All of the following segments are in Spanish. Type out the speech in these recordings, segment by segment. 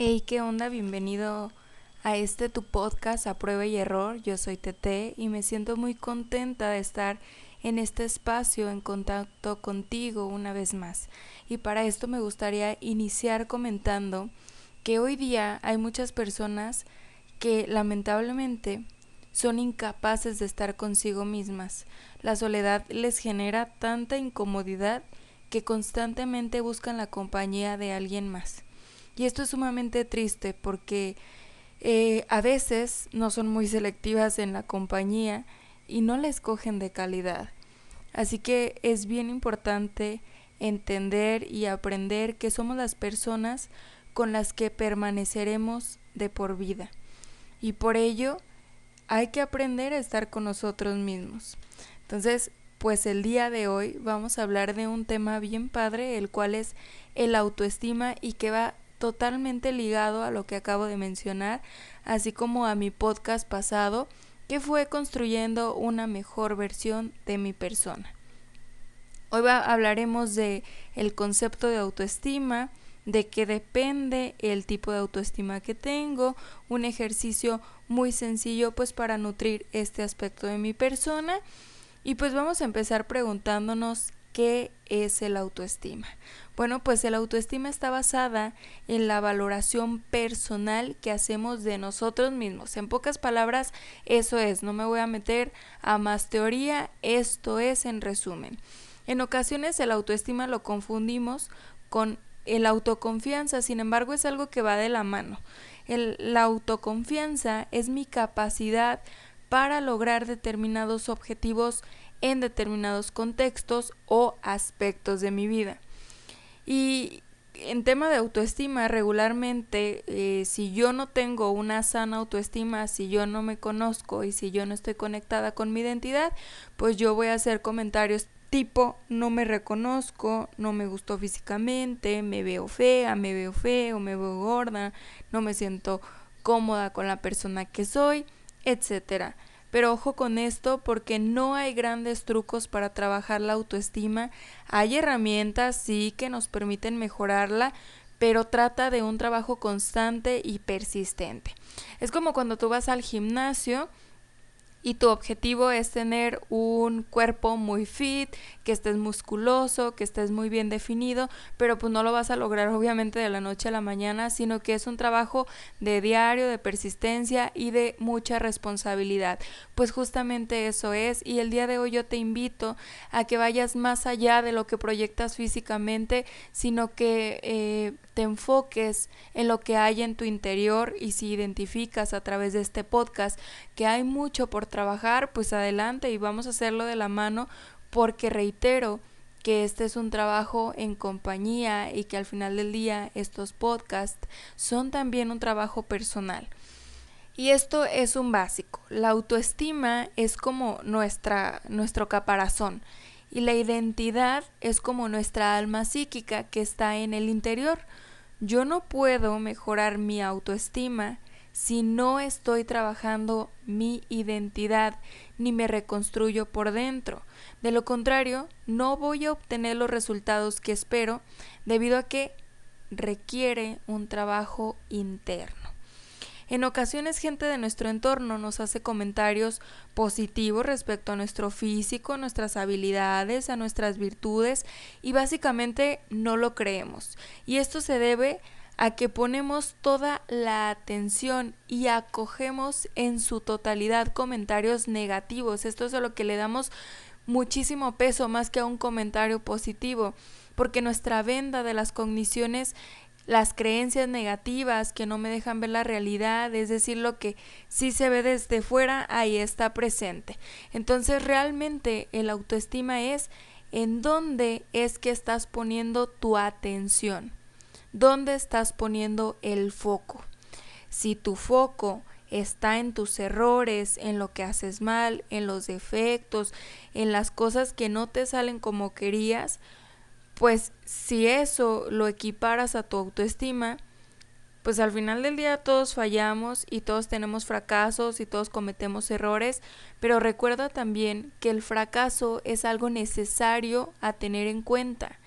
Hey, ¿qué onda? Bienvenido a este tu podcast a prueba y error. Yo soy Tete y me siento muy contenta de estar en este espacio en contacto contigo una vez más. Y para esto me gustaría iniciar comentando que hoy día hay muchas personas que lamentablemente son incapaces de estar consigo mismas. La soledad les genera tanta incomodidad que constantemente buscan la compañía de alguien más. Y esto es sumamente triste porque eh, a veces no son muy selectivas en la compañía y no la escogen de calidad. Así que es bien importante entender y aprender que somos las personas con las que permaneceremos de por vida. Y por ello hay que aprender a estar con nosotros mismos. Entonces, pues el día de hoy vamos a hablar de un tema bien padre, el cual es el autoestima y que va totalmente ligado a lo que acabo de mencionar, así como a mi podcast pasado, que fue construyendo una mejor versión de mi persona. Hoy hablaremos de el concepto de autoestima, de que depende el tipo de autoestima que tengo, un ejercicio muy sencillo pues para nutrir este aspecto de mi persona y pues vamos a empezar preguntándonos ¿Qué es el autoestima? Bueno, pues el autoestima está basada en la valoración personal que hacemos de nosotros mismos. En pocas palabras, eso es, no me voy a meter a más teoría, esto es en resumen. En ocasiones el autoestima lo confundimos con el autoconfianza, sin embargo es algo que va de la mano. El, la autoconfianza es mi capacidad para lograr determinados objetivos en determinados contextos o aspectos de mi vida. Y en tema de autoestima, regularmente, eh, si yo no tengo una sana autoestima, si yo no me conozco y si yo no estoy conectada con mi identidad, pues yo voy a hacer comentarios tipo no me reconozco, no me gustó físicamente, me veo fea, me veo feo, me veo gorda, no me siento cómoda con la persona que soy, etcétera. Pero ojo con esto porque no hay grandes trucos para trabajar la autoestima. Hay herramientas, sí, que nos permiten mejorarla, pero trata de un trabajo constante y persistente. Es como cuando tú vas al gimnasio y tu objetivo es tener un cuerpo muy fit, que estés musculoso, que estés muy bien definido, pero pues no lo vas a lograr obviamente de la noche a la mañana, sino que es un trabajo de diario, de persistencia y de mucha responsabilidad. Pues justamente eso es y el día de hoy yo te invito a que vayas más allá de lo que proyectas físicamente, sino que eh, te enfoques en lo que hay en tu interior y si identificas a través de este podcast que hay mucho por trabajar, pues adelante y vamos a hacerlo de la mano porque reitero que este es un trabajo en compañía y que al final del día estos podcasts son también un trabajo personal. Y esto es un básico. La autoestima es como nuestra, nuestro caparazón y la identidad es como nuestra alma psíquica que está en el interior. Yo no puedo mejorar mi autoestima si no estoy trabajando mi identidad ni me reconstruyo por dentro. De lo contrario, no voy a obtener los resultados que espero debido a que requiere un trabajo interno. En ocasiones gente de nuestro entorno nos hace comentarios positivos respecto a nuestro físico, nuestras habilidades, a nuestras virtudes y básicamente no lo creemos. Y esto se debe a que ponemos toda la atención y acogemos en su totalidad comentarios negativos. Esto es a lo que le damos muchísimo peso más que a un comentario positivo, porque nuestra venda de las cogniciones las creencias negativas que no me dejan ver la realidad, es decir, lo que sí se ve desde fuera, ahí está presente. Entonces realmente el autoestima es en dónde es que estás poniendo tu atención. dónde estás poniendo el foco. Si tu foco está en tus errores, en lo que haces mal, en los defectos, en las cosas que no te salen como querías, pues si eso lo equiparas a tu autoestima, pues al final del día todos fallamos y todos tenemos fracasos y todos cometemos errores, pero recuerda también que el fracaso es algo necesario a tener en cuenta.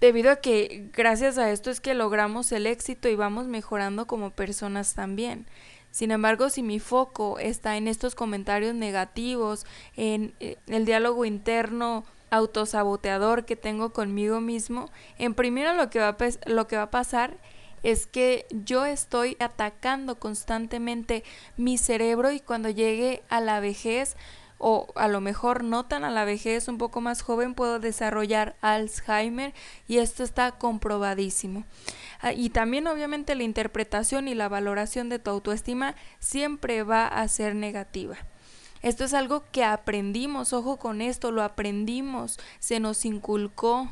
Debido a que gracias a esto es que logramos el éxito y vamos mejorando como personas también. Sin embargo, si mi foco está en estos comentarios negativos, en eh, el diálogo interno autosaboteador que tengo conmigo mismo, en primero lo que va a, lo que va a pasar es que yo estoy atacando constantemente mi cerebro y cuando llegue a la vejez o a lo mejor no tan a la vejez, un poco más joven, puedo desarrollar Alzheimer y esto está comprobadísimo. Ah, y también obviamente la interpretación y la valoración de tu autoestima siempre va a ser negativa. Esto es algo que aprendimos, ojo con esto, lo aprendimos, se nos inculcó.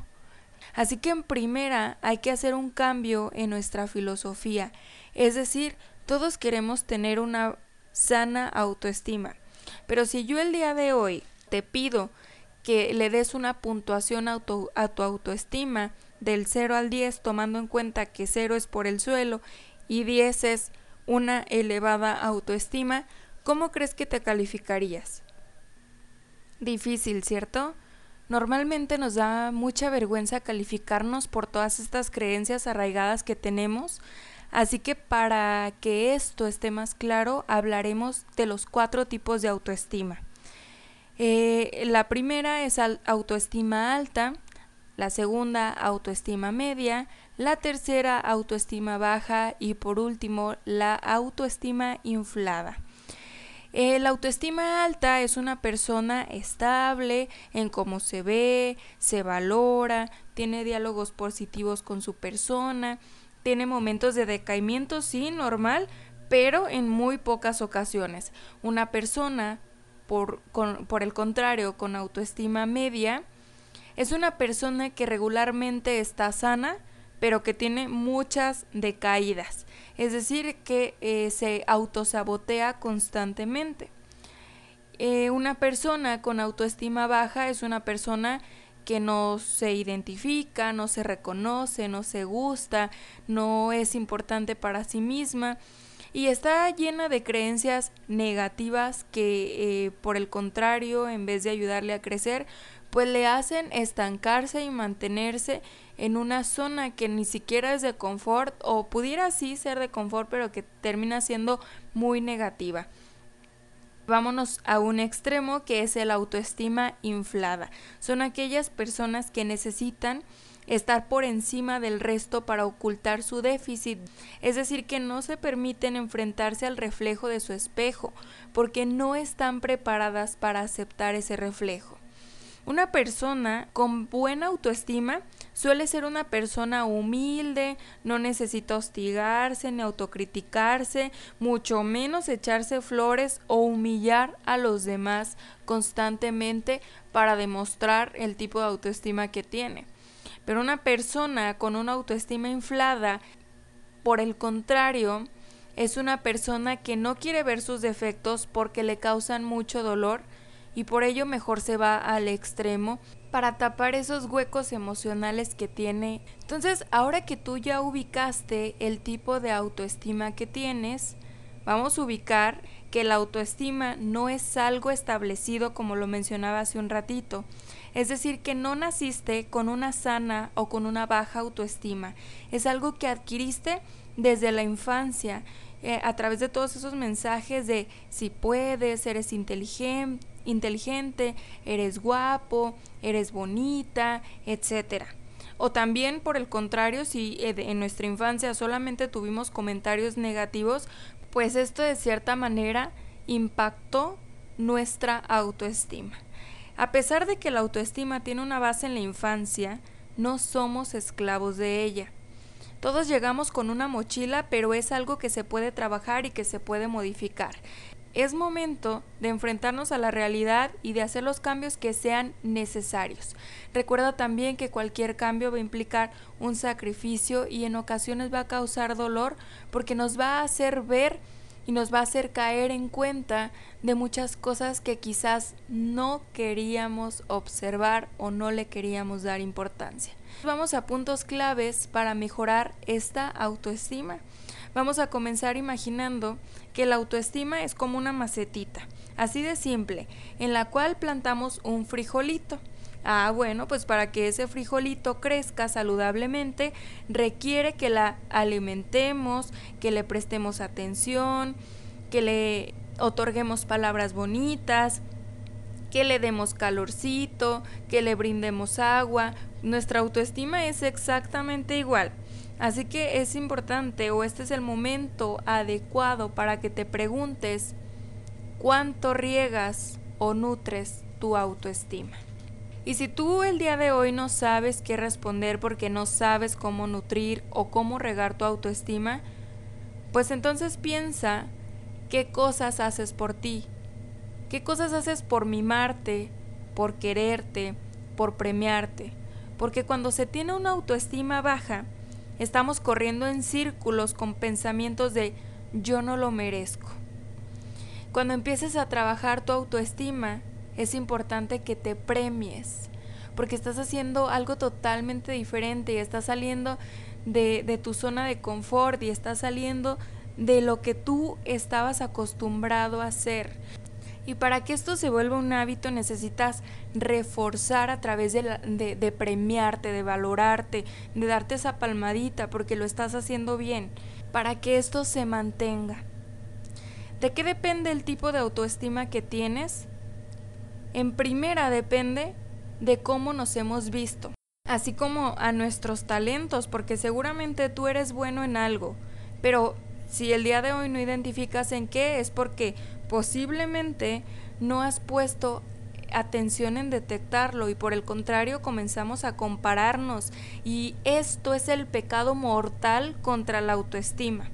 Así que en primera hay que hacer un cambio en nuestra filosofía, es decir, todos queremos tener una sana autoestima. Pero si yo el día de hoy te pido que le des una puntuación a tu autoestima del 0 al 10, tomando en cuenta que 0 es por el suelo y 10 es una elevada autoestima, ¿cómo crees que te calificarías? Difícil, ¿cierto? Normalmente nos da mucha vergüenza calificarnos por todas estas creencias arraigadas que tenemos, Así que para que esto esté más claro, hablaremos de los cuatro tipos de autoestima. Eh, la primera es autoestima alta, la segunda autoestima media, la tercera autoestima baja y por último la autoestima inflada. Eh, la autoestima alta es una persona estable en cómo se ve, se valora, tiene diálogos positivos con su persona, tiene momentos de decaimiento, sí, normal, pero en muy pocas ocasiones. Una persona, por, por el contrario, con autoestima media, es una persona que regularmente está sana, pero que tiene muchas decaídas. Es decir, que eh, se autosabotea constantemente. Eh, una persona con autoestima baja es una persona que no se identifica, no se reconoce, no se gusta, no es importante para sí misma y está llena de creencias negativas que eh, por el contrario, en vez de ayudarle a crecer, pues le hacen estancarse y mantenerse en una zona que ni siquiera es de confort o pudiera sí ser de confort pero que termina siendo muy negativa. Vámonos a un extremo que es el autoestima inflada. Son aquellas personas que necesitan estar por encima del resto para ocultar su déficit, es decir, que no se permiten enfrentarse al reflejo de su espejo, porque no están preparadas para aceptar ese reflejo. Una persona con buena autoestima Suele ser una persona humilde, no necesita hostigarse ni autocriticarse, mucho menos echarse flores o humillar a los demás constantemente para demostrar el tipo de autoestima que tiene. Pero una persona con una autoestima inflada, por el contrario, es una persona que no quiere ver sus defectos porque le causan mucho dolor y por ello mejor se va al extremo para tapar esos huecos emocionales que tiene. Entonces, ahora que tú ya ubicaste el tipo de autoestima que tienes, vamos a ubicar que la autoestima no es algo establecido como lo mencionaba hace un ratito. Es decir, que no naciste con una sana o con una baja autoestima. Es algo que adquiriste desde la infancia, eh, a través de todos esos mensajes de si puedes, eres inteligente, inteligente, eres guapo, eres bonita, etcétera. O también, por el contrario, si eh, en nuestra infancia solamente tuvimos comentarios negativos, pues esto de cierta manera impactó nuestra autoestima. A pesar de que la autoestima tiene una base en la infancia, no somos esclavos de ella. Todos llegamos con una mochila, pero es algo que se puede trabajar y que se puede modificar. Es momento de enfrentarnos a la realidad y de hacer los cambios que sean necesarios. Recuerda también que cualquier cambio va a implicar un sacrificio y en ocasiones va a causar dolor porque nos va a hacer ver y nos va a hacer caer en cuenta de muchas cosas que quizás no queríamos observar o no le queríamos dar importancia. Vamos a puntos claves para mejorar esta autoestima. Vamos a comenzar imaginando que la autoestima es como una macetita, así de simple, en la cual plantamos un frijolito. Ah, bueno, pues para que ese frijolito crezca saludablemente requiere que la alimentemos, que le prestemos atención, que le otorguemos palabras bonitas, que le demos calorcito, que le brindemos agua. Nuestra autoestima es exactamente igual. Así que es importante o este es el momento adecuado para que te preguntes cuánto riegas o nutres tu autoestima. Y si tú el día de hoy no sabes qué responder porque no sabes cómo nutrir o cómo regar tu autoestima, pues entonces piensa qué cosas haces por ti, qué cosas haces por mimarte, por quererte, por premiarte. Porque cuando se tiene una autoestima baja, Estamos corriendo en círculos con pensamientos de yo no lo merezco. Cuando empieces a trabajar tu autoestima, es importante que te premies, porque estás haciendo algo totalmente diferente y estás saliendo de, tu zona de confort y estás saliendo de lo que tú estabas acostumbrado a hacer. Y para que esto se vuelva un hábito necesitas reforzar a través de, de, premiarte, de valorarte, de darte esa palmadita porque lo estás haciendo bien, para que esto se mantenga. ¿De qué depende el tipo de autoestima que tienes? En primera depende de cómo nos hemos visto, así como a nuestros talentos, porque seguramente tú eres bueno en algo, pero si el día de hoy no identificas en qué es porque posiblemente no has puesto atención en detectarlo y por el contrario comenzamos a compararnos y esto es el pecado mortal contra la autoestima.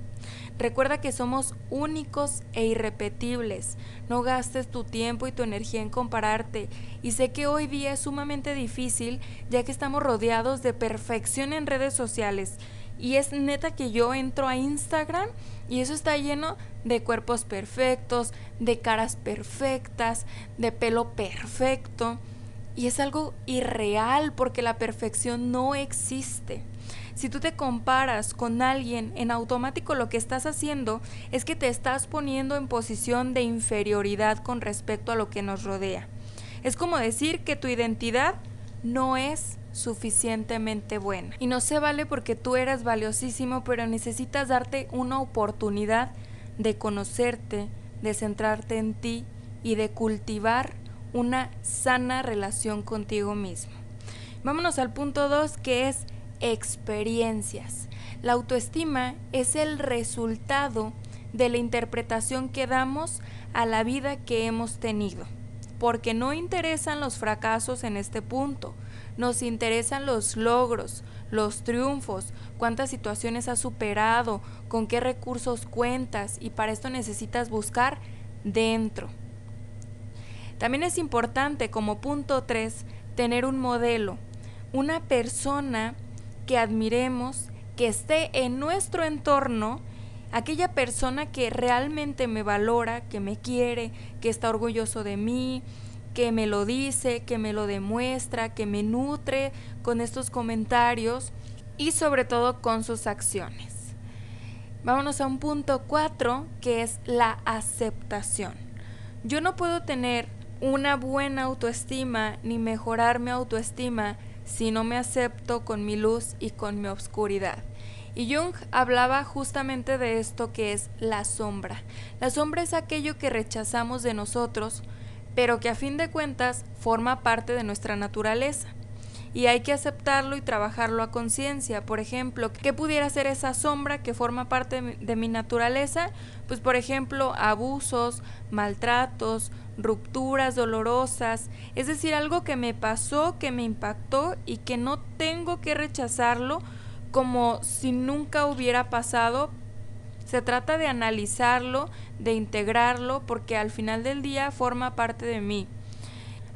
Recuerda que somos únicos e irrepetibles. No gastes tu tiempo y tu energía en compararte. Y sé que hoy día es sumamente difícil ya que estamos rodeados de perfección en redes sociales. Y es neta que yo entro a Instagram y eso está lleno de cuerpos perfectos, de caras perfectas, de pelo perfecto. Y es algo irreal porque la perfección no existe. Si tú te comparas con alguien, en automático lo que estás haciendo es que te estás poniendo en posición de inferioridad con respecto a lo que nos rodea. Es como decir que tu identidad no es suficientemente buena. Y no se vale porque tú eres valiosísimo, pero necesitas darte una oportunidad de conocerte, de centrarte en ti y de cultivar una sana relación contigo mismo. Vámonos al punto 2 que es experiencias. La autoestima es el resultado de la interpretación que damos a la vida que hemos tenido, porque no interesan los fracasos en este punto, nos interesan los logros, los triunfos, cuántas situaciones has superado, con qué recursos cuentas y para esto necesitas buscar dentro. También es importante como punto 3 tener un modelo, una persona que admiremos, que esté en nuestro entorno, aquella persona que realmente me valora, que me quiere, que está orgulloso de mí, que me lo dice, que me lo demuestra, que me nutre con estos comentarios y sobre todo con sus acciones. Vámonos a un punto 4 que es la aceptación. Yo no puedo tener una buena autoestima ni mejorar mi autoestima si no me acepto con mi luz y con mi oscuridad. Y Jung hablaba justamente de esto que es la sombra. La sombra es aquello que rechazamos de nosotros pero que a fin de cuentas forma parte de nuestra naturaleza. Y hay que aceptarlo y trabajarlo a conciencia. Por ejemplo, ¿qué pudiera ser esa sombra que forma parte de mi naturaleza? Pues por ejemplo, abusos, maltratos, rupturas dolorosas, es decir, algo que me pasó, que me impactó y que no tengo que rechazarlo como si nunca hubiera pasado Se trata de analizarlo, de integrarlo, porque al final del día forma parte de mí.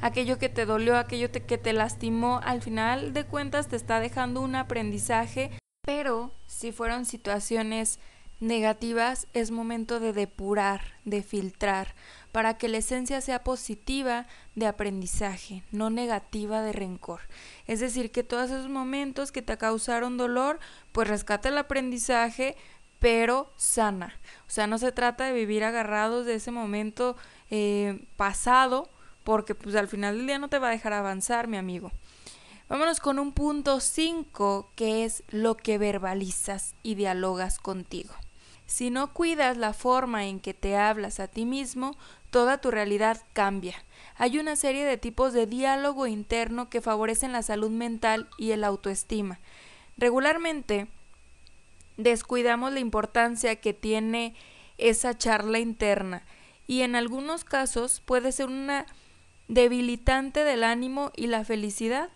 Aquello que te dolió, aquello que te lastimó, al final de cuentas te está dejando un aprendizaje, pero si fueron situaciones negativas, es momento de depurar, de filtrar, para que la esencia sea positiva de aprendizaje, no negativa de rencor. Es decir, que todos esos momentos que te causaron dolor, pues rescata el aprendizaje, pero sana. O sea, no se trata de vivir agarrados de ese momento eh, pasado, porque pues al final del día no te va a dejar avanzar, mi amigo. Vámonos con un punto 5, que es lo que verbalizas y dialogas contigo. Si no cuidas la forma en que te hablas a ti mismo, toda tu realidad cambia. Hay una serie de tipos de diálogo interno que favorecen la salud mental y el autoestima. Regularmente descuidamos la importancia que tiene esa charla interna y en algunos casos puede ser una debilitante del ánimo y la felicidad.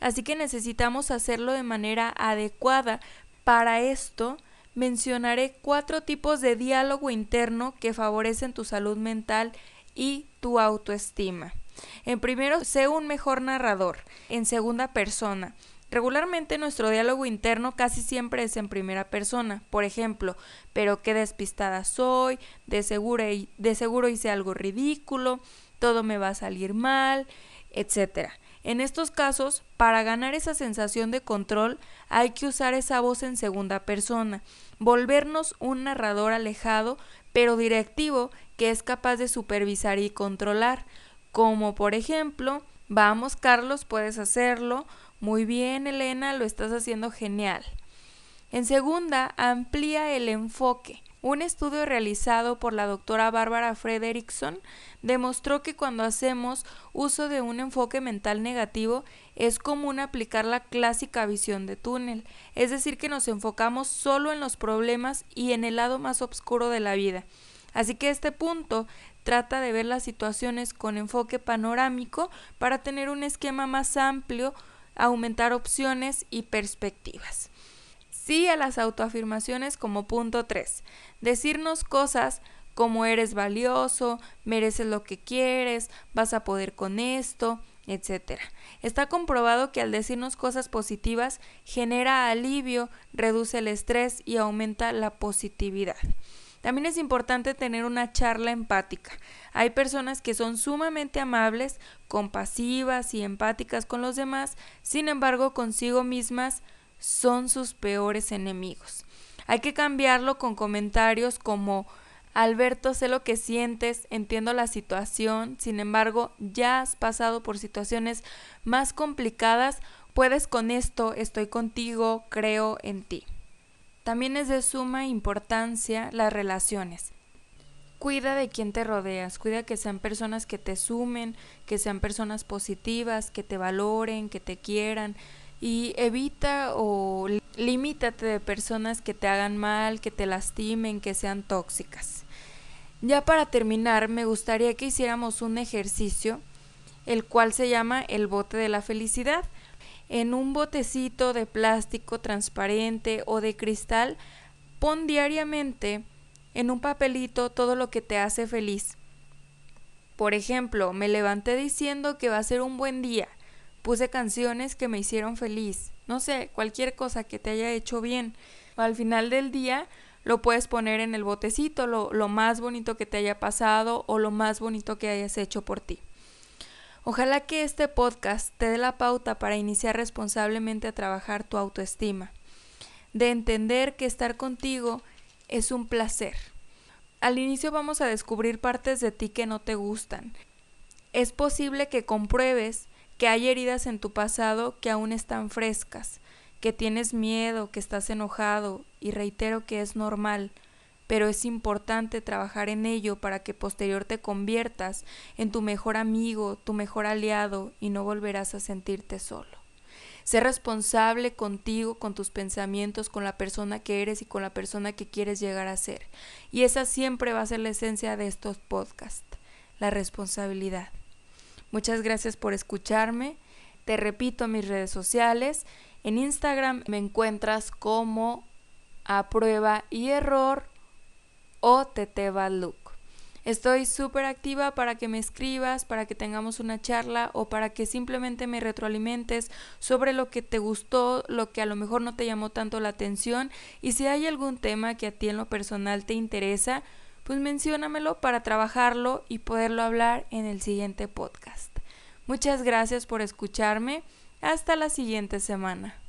Así que necesitamos hacerlo de manera adecuada. Para esto, mencionaré cuatro tipos de diálogo interno que favorecen tu salud mental y tu autoestima. En primero, sé un mejor narrador. En segunda persona. Regularmente nuestro diálogo interno casi siempre es en primera persona. Por ejemplo, pero qué despistada soy, de seguro, de seguro hice algo ridículo, todo me va a salir mal, etc. En estos casos, para ganar esa sensación de control, hay que usar esa voz en segunda persona volvernos un narrador alejado pero directivo que es capaz de supervisar y controlar, como por ejemplo, vamos Carlos, puedes hacerlo, muy bien Elena, lo estás haciendo genial. En segunda, amplía el enfoque. Un estudio realizado por la doctora Bárbara Frederickson demostró que cuando hacemos uso de un enfoque mental negativo es común aplicar la clásica visión de túnel, es decir, que nos enfocamos solo en los problemas y en el lado más oscuro de la vida. Así que este punto trata de ver las situaciones con enfoque panorámico para tener un esquema más amplio, aumentar opciones y perspectivas. Sí a las autoafirmaciones como punto 3. Decirnos cosas como eres valioso, mereces lo que quieres, vas a poder con esto, etc. Está comprobado que al decirnos cosas positivas genera alivio, reduce el estrés y aumenta la positividad. También es importante tener una charla empática. Hay personas que son sumamente amables, compasivas y empáticas con los demás, sin embargo consigo mismas son sus peores enemigos. Hay que cambiarlo con comentarios como Alberto, sé lo que sientes, entiendo la situación, sin embargo, ya has pasado por situaciones más complicadas, puedes con esto, estoy contigo, creo en ti. También es de suma importancia las relaciones. Cuida de quien te rodeas, cuida que sean personas que te sumen, que sean personas positivas, que te valoren, que te quieran, y evita o limítate de personas que te hagan mal, que te lastimen, que sean tóxicas. Ya para terminar, me gustaría que hiciéramos un ejercicio, el cual se llama el bote de la felicidad. En un botecito de plástico transparente o de cristal, pon diariamente en un papelito todo lo que te hace feliz. Por ejemplo, me levanté diciendo que va a ser un buen día puse canciones que me hicieron feliz, no sé, cualquier cosa que te haya hecho bien. Al final del día lo puedes poner en el botecito, lo, lo más bonito que te haya pasado o lo más bonito que hayas hecho por ti. Ojalá que este podcast te dé la pauta para iniciar responsablemente a trabajar tu autoestima, de entender que estar contigo es un placer. Al inicio vamos a descubrir partes de ti que no te gustan. Es posible que compruebes que hay heridas en tu pasado que aún están frescas, que tienes miedo, que estás enojado, y reitero que es normal, pero es importante trabajar en ello para que posterior te conviertas en tu mejor amigo, tu mejor aliado, y no volverás a sentirte solo. Sé responsable contigo, con tus pensamientos, con la persona que eres y con la persona que quieres llegar a ser. Y esa siempre va a ser la esencia de estos podcasts, la responsabilidad. Muchas gracias por escucharme. Te repito mis redes sociales. En Instagram me encuentras como a prueba y error o Look. Estoy súper activa para que me escribas, para que tengamos una charla o para que simplemente me retroalimentes sobre lo que te gustó, lo que a lo mejor no te llamó tanto la atención y si hay algún tema que a ti en lo personal te interesa, pues menciónamelo para trabajarlo y poderlo hablar en el siguiente podcast. Muchas gracias por escucharme. Hasta la siguiente semana.